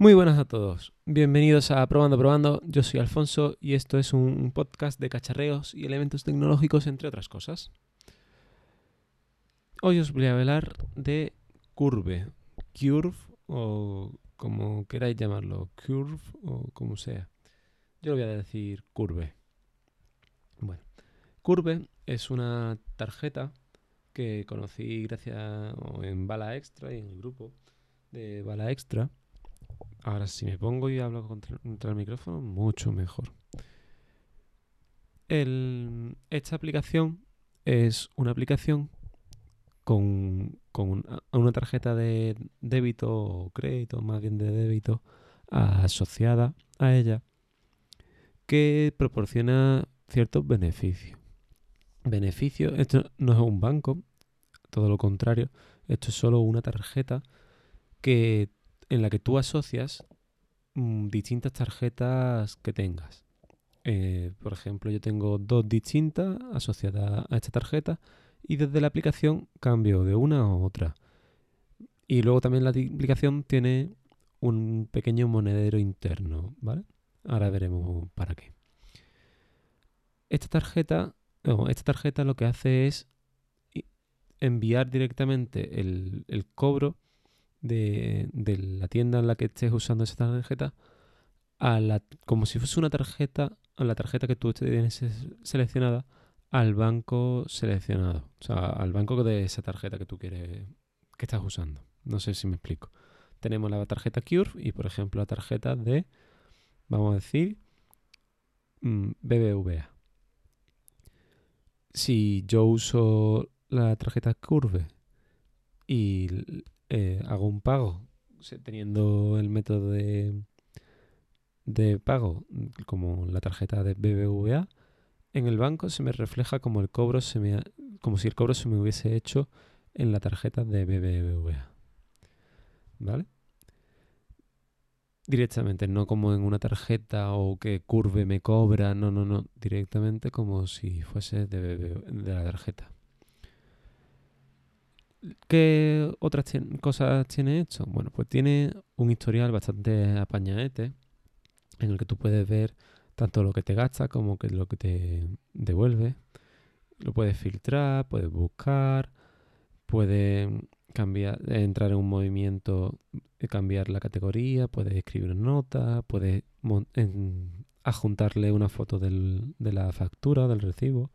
Muy buenas a todos. Bienvenidos a Probando Probando. Yo soy Alfonso y esto es un podcast de cacharreos y elementos tecnológicos, entre otras cosas. Hoy os voy a hablar de Curve. Curve o como queráis llamarlo. Curve o como sea. Yo lo voy a decir Curve. Bueno, Curve es una tarjeta que conocí gracias en Bala Extra y en el grupo de Bala Extra Ahora, si me pongo y hablo contra, el micrófono, mucho mejor. esta aplicación es una aplicación con, una, tarjeta de débito o crédito, más bien de débito, asociada a ella, que proporciona ciertos beneficios. Beneficios, esto no es un banco, todo lo contrario, esto es solo una tarjeta que en la que tú asocias mm, distintas tarjetas que tengas. Eh, por ejemplo, yo tengo dos distintas asociadas a esta tarjeta y desde la aplicación cambio de una a otra. Y luego también la aplicación tiene un pequeño monedero interno, ¿vale? Ahora veremos para qué. Esta tarjeta, esta tarjeta lo que hace es enviar directamente el, el cobro de, la tienda en la que estés usando esa tarjeta a la, como si fuese una tarjeta, a la tarjeta que tú tienes seleccionada al banco seleccionado. O sea, al banco de esa tarjeta que tú quieres, que estás usando. No sé si me explico. Tenemos la tarjeta Cure y, por ejemplo, la tarjeta de, vamos a decir, mm, BBVA. Si yo uso la tarjeta Curve y eh, hago un pago teniendo el método de, de pago como la tarjeta de BBVA, en el banco se me refleja como el cobro se me como si el cobro se me hubiese hecho en la tarjeta de BBVA. ¿Vale? Directamente, no como en una tarjeta o que Curve me cobra, no, no, no, directamente como si fuese de, de la tarjeta. ¿Qué otras cosas tiene esto? Bueno, pues tiene un historial bastante apañadete en el que tú puedes ver tanto lo que te gasta como que lo que te devuelve. Lo puedes filtrar, puedes buscar, puedes cambiar, entrar en un movimiento, cambiar la categoría, puedes escribir una nota, puedes adjuntarle una foto de la factura, del recibo,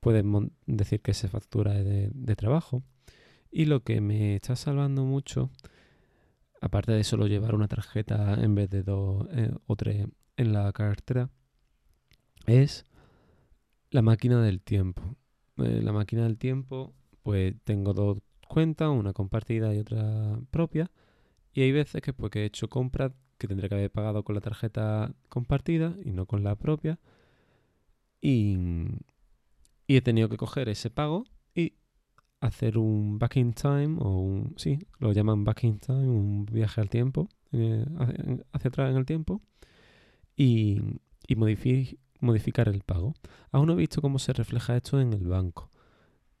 puedes decir que esa factura es de trabajo y lo que me está salvando mucho, aparte de solo llevar una tarjeta en vez de dos eh, o tres en la cartera, es la máquina del tiempo. Eh, la máquina del tiempo, pues tengo dos cuentas, una compartida y otra propia. Y hay veces que, pues, he hecho compras que tendré que haber pagado con la tarjeta compartida y no con la propia. Y, y he tenido que coger ese pago hacer un back in time o un, sí, lo llaman back in time, un viaje al tiempo, hacia, atrás en el tiempo y, y modificar el pago. Aún no he visto cómo se refleja esto en el banco,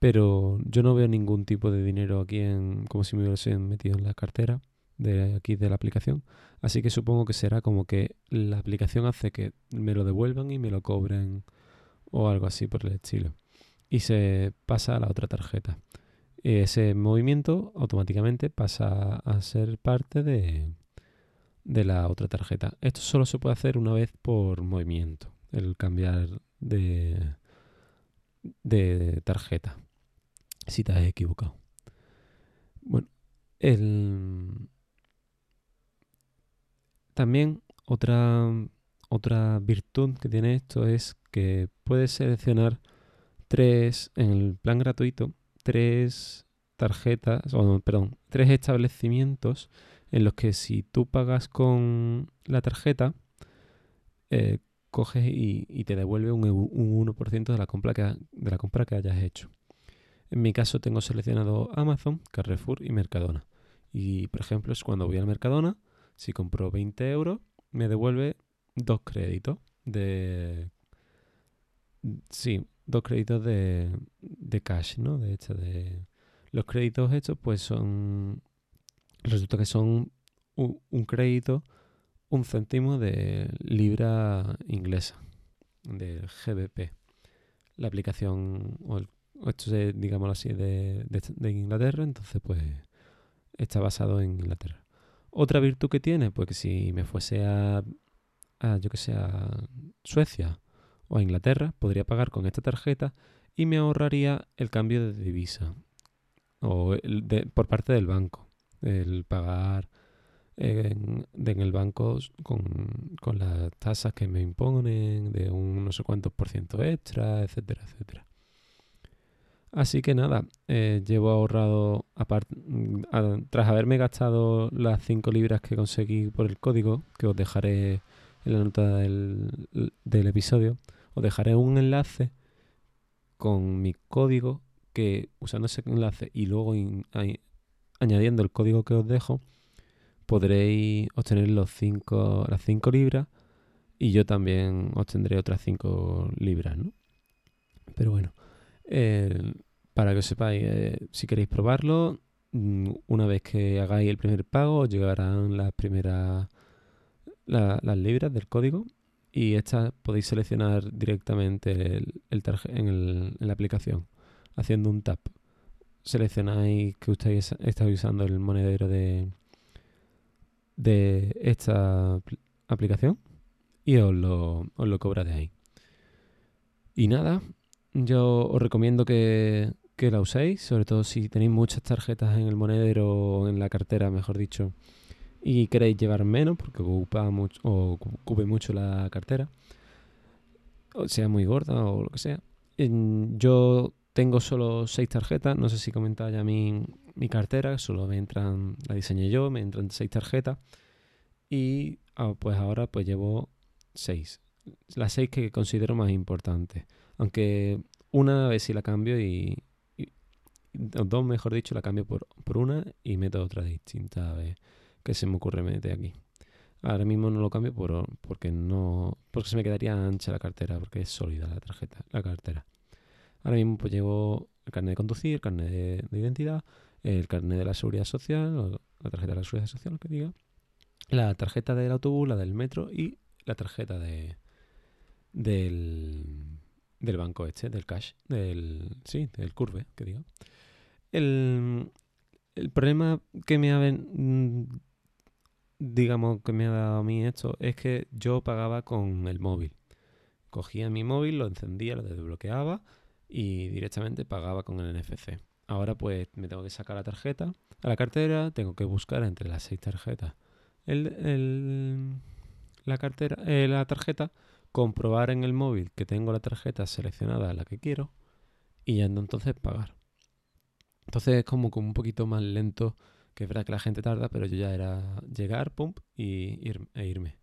pero yo no veo ningún tipo de dinero aquí en, como si me hubiesen metido en la cartera de aquí de la aplicación. Así que supongo que será como que la aplicación hace que me lo devuelvan y me lo cobren o algo así por el estilo y se pasa a la otra tarjeta. Ese movimiento automáticamente pasa a ser parte de, de la otra tarjeta. Esto solo se puede hacer una vez por movimiento, el cambiar de, de tarjeta, si te has equivocado. Bueno, el... también otra, otra virtud que tiene esto es que puedes seleccionar tres, en el plan gratuito, tres tarjetas, o perdón, tres establecimientos en los que si tú pagas con la tarjeta, eh, coges y, te devuelve un, 1% de la, compra que, de la compra que hayas hecho. En mi caso tengo seleccionado Amazon, Carrefour y Mercadona. Y por ejemplo, es cuando voy al Mercadona, si compro 20 euros, me devuelve dos créditos de... Sí, dos créditos de, de cash, ¿no? De hecho, de los créditos hechos, pues son. Resulta que son un, crédito, un céntimo de libra inglesa, del GBP. La aplicación, o, esto es, digámoslo así, de, de, Inglaterra, entonces pues está basado en Inglaterra. Otra virtud que tiene, pues que si me fuese a, a yo que sé, a Suecia o a Inglaterra, podría pagar con esta tarjeta y me ahorraría el cambio de divisa o por parte del banco, el pagar en, el banco con, con, las tasas que me imponen de un no sé cuántos por ciento extra, etcétera, etcétera. Así que nada, eh, llevo ahorrado, tras haberme gastado las 5 libras que conseguí por el código, que os dejaré en la nota del, del episodio, os dejaré un enlace con mi código que usando ese enlace y luego añadiendo el código que os dejo, podréis obtener los cinco, las 5 libras y yo también obtendré otras 5 libras, ¿no? Pero bueno, para que os sepáis, eh, si queréis probarlo, mm, una vez que hagáis el primer pago, os llegarán las primeras las libras del código y estas podéis seleccionar directamente el, en, en la aplicación haciendo un tap. Seleccionáis que ustedes estáis usando el monedero de, de esta aplicación y os lo, os lo cobra de ahí. Y nada, yo os recomiendo que, que la uséis, sobre todo si tenéis muchas tarjetas en el monedero o en la cartera, mejor dicho, y queréis llevar menos porque ocupa mucho o ocupe mucho la cartera, o sea muy gorda o lo que sea. Yo tengo solo seis tarjetas, no sé si comentaba ya mi, mi cartera, solo me entran, la diseñé yo, me entran seis tarjetas y ah, pues ahora pues llevo seis. Las seis que considero más importantes. Aunque una vez si la cambio y, dos mejor dicho, la cambio por, por una y meto otra distinta a ver qué se me ocurre meter aquí. Ahora mismo no lo cambio por, porque no porque se me quedaría ancha la cartera, porque es sólida la tarjeta, la cartera. Ahora mismo pues llevo el carnet de conducir, el carnet de, identidad, el carnet de la seguridad social, la tarjeta de la seguridad social, lo que diga, la tarjeta del autobús, la del metro y la tarjeta de del, del banco este, del cash, del sí, del curve, que diga. El, el problema que me ha digamos que me ha dado a mí esto es que yo pagaba con el móvil. Cogía mi móvil, lo encendía, lo desbloqueaba y directamente pagaba con el NFC. Ahora pues me tengo que sacar la tarjeta a la cartera, tengo que buscar entre las seis tarjetas el, la, cartera, eh, la tarjeta, comprobar en el móvil que tengo la tarjeta seleccionada la que quiero y ya entonces pagar. Entonces es como, como un poquito más lento, que es verdad que la gente tarda, pero yo ya era llegar, pum, y ir, e irme.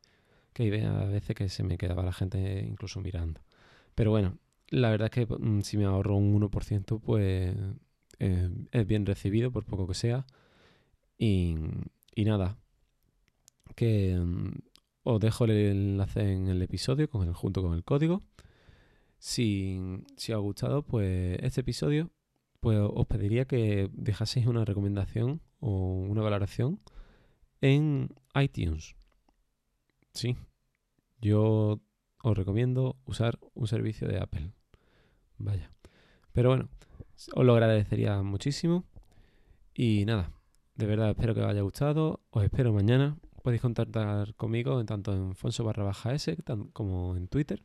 Que a veces que se me quedaba la gente incluso mirando. Pero bueno, la verdad es que mm, si me ahorro un 1%, pues eh, es bien recibido, por poco que sea. Y, nada, que mm, os dejo el enlace en el episodio con el, junto con el código. Si, si os ha gustado, pues este episodio, pues os pediría que dejaseis una recomendación o una valoración en iTunes. Sí, yo os recomiendo usar un servicio de Apple. Vaya. Pero bueno, os lo agradecería muchísimo. Y nada, de verdad espero que os haya gustado. Os espero mañana. Podéis contactar conmigo en tanto en Fonso S como en Twitter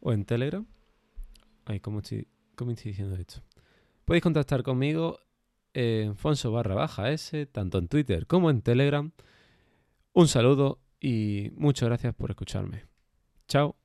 o en Telegram. Ay, ¿cómo estoy, cómo estoy diciendo esto? Podéis contactar conmigo en Fonso barra baja S, tanto en Twitter como en Telegram. Un saludo y muchas gracias por escucharme. Chao.